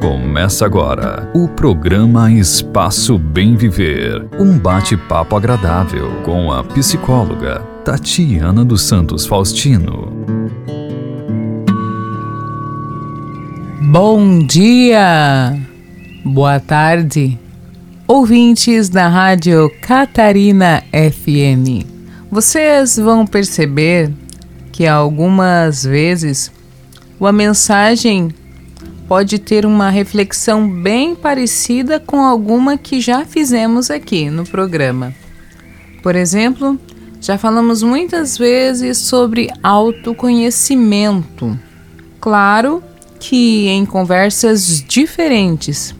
Começa agora o programa Espaço Bem Viver. Um bate-papo agradável com a psicóloga Tatiana dos Santos Faustino. Bom dia! Boa tarde, ouvintes da Rádio Catarina FM. Vocês vão perceber que algumas vezes uma mensagem pode ter uma reflexão bem parecida com alguma que já fizemos aqui no programa. Por exemplo, já falamos muitas vezes sobre autoconhecimento. Claro que em conversas diferentes,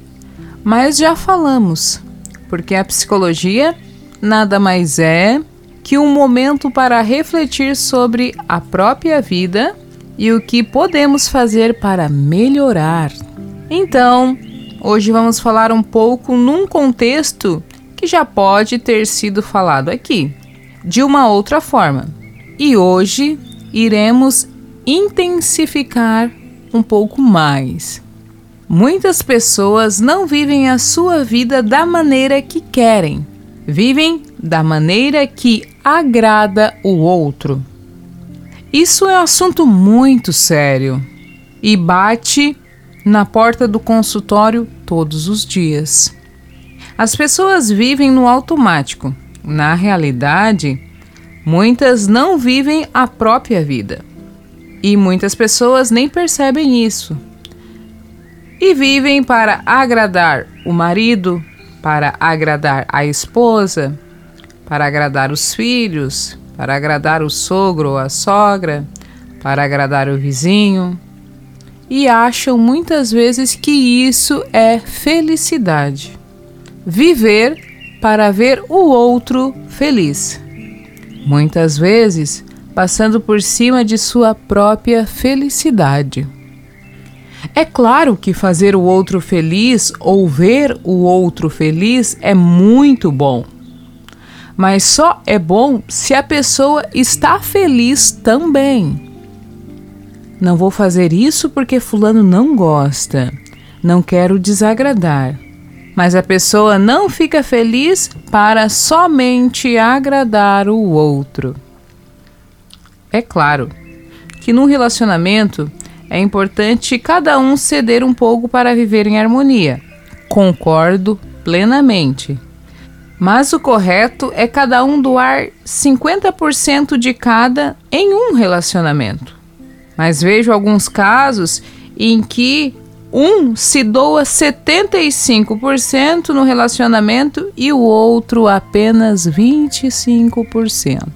mas já falamos, porque a psicologia nada mais é que um momento para refletir sobre a própria vida e o que podemos fazer para melhorar. Então, hoje vamos falar um pouco num contexto que já pode ter sido falado aqui, de uma outra forma. E hoje iremos intensificar um pouco mais. Muitas pessoas não vivem a sua vida da maneira que querem, vivem da maneira que agrada o outro. Isso é um assunto muito sério e bate na porta do consultório todos os dias. As pessoas vivem no automático. Na realidade, muitas não vivem a própria vida. E muitas pessoas nem percebem isso. E vivem para agradar o marido, para agradar a esposa, para agradar os filhos, para agradar o sogro ou a sogra, para agradar o vizinho, e acham muitas vezes que isso é felicidade. Viver para ver o outro feliz. Muitas vezes passando por cima de sua própria felicidade. É claro que fazer o outro feliz ou ver o outro feliz é muito bom mas só é bom se a pessoa está feliz também. Não vou fazer isso porque Fulano não gosta, não quero desagradar. Mas a pessoa não fica feliz para somente agradar o outro. É claro que num relacionamento é importante cada um ceder um pouco para viver em harmonia. Concordo plenamente. Mas o correto é cada um doar 50% de cada em um relacionamento. Mas vejo alguns casos em que um se doa 75% no relacionamento e o outro apenas 25%.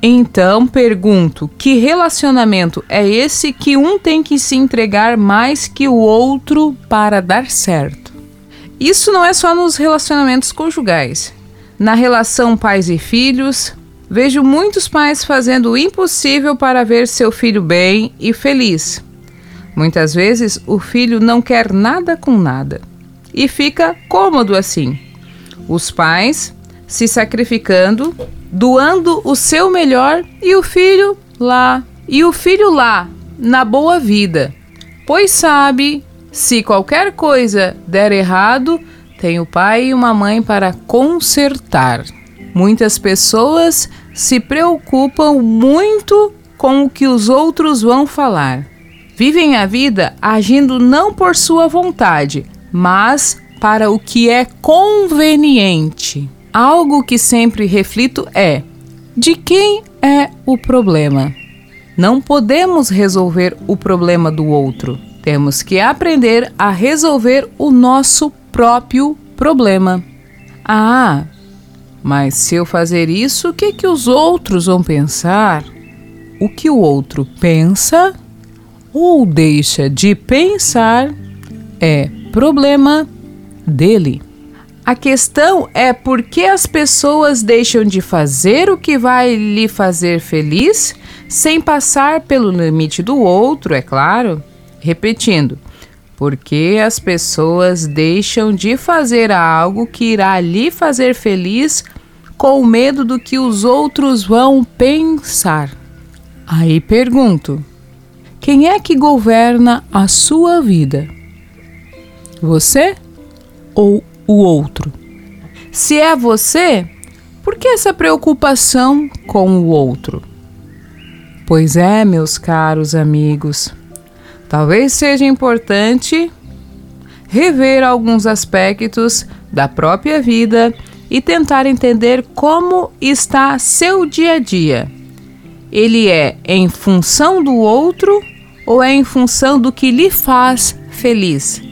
Então pergunto: que relacionamento é esse que um tem que se entregar mais que o outro para dar certo? Isso não é só nos relacionamentos conjugais. Na relação pais e filhos, vejo muitos pais fazendo o impossível para ver seu filho bem e feliz. Muitas vezes o filho não quer nada com nada e fica cômodo assim. Os pais se sacrificando, doando o seu melhor e o filho lá, e o filho lá, na boa vida, pois sabe, se qualquer coisa der errado, tem o pai e uma mãe para consertar. Muitas pessoas se preocupam muito com o que os outros vão falar. Vivem a vida agindo não por sua vontade, mas para o que é conveniente. Algo que sempre reflito é: de quem é o problema? Não podemos resolver o problema do outro. Temos que aprender a resolver o nosso próprio problema. Ah, mas se eu fazer isso, o que, que os outros vão pensar? O que o outro pensa ou deixa de pensar é problema dele. A questão é por que as pessoas deixam de fazer o que vai lhe fazer feliz sem passar pelo limite do outro, é claro. Repetindo, porque as pessoas deixam de fazer algo que irá lhe fazer feliz com medo do que os outros vão pensar. Aí pergunto: quem é que governa a sua vida? Você ou o outro? Se é você, por que essa preocupação com o outro? Pois é, meus caros amigos, talvez seja importante rever alguns aspectos da própria vida e tentar entender como está seu dia a dia. Ele é em função do outro ou é em função do que lhe faz feliz?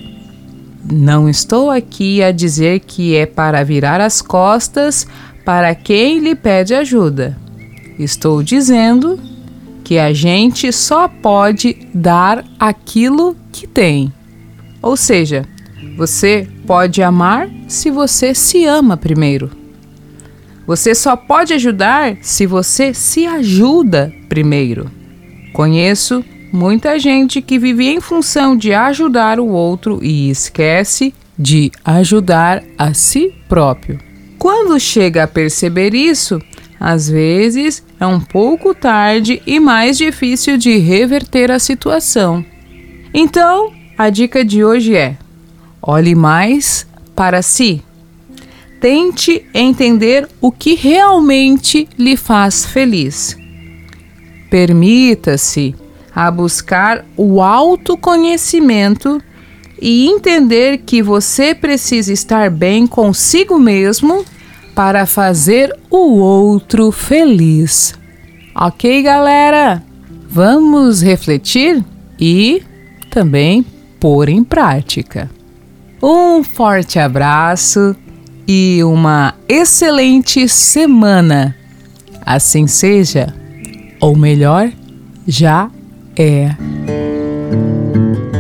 Não estou aqui a dizer que é para virar as costas para quem lhe pede ajuda. Estou dizendo que a gente só pode dar aquilo que tem. Ou seja, você pode amar se você se ama primeiro. Você só pode ajudar se você se ajuda primeiro. Conheço muita gente que vive em função de ajudar o outro e esquece de ajudar a si próprio. Quando chega a perceber isso, às vezes é um pouco tarde e mais difícil de reverter a situação. Então, a dica de hoje é: olhe mais para si. Tente entender o que realmente lhe faz feliz. Permita-se a buscar o autoconhecimento e entender que você precisa estar bem consigo mesmo para fazer o outro feliz. Ok, galera? Vamos refletir e também pôr em prática. Um forte abraço e uma excelente semana. Assim seja, ou melhor, já é.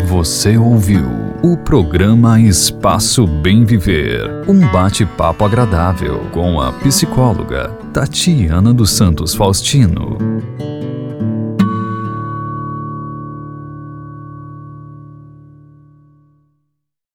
Você ouviu o programa Espaço Bem Viver. Um bate-papo agradável com a psicóloga Tatiana dos Santos Faustino.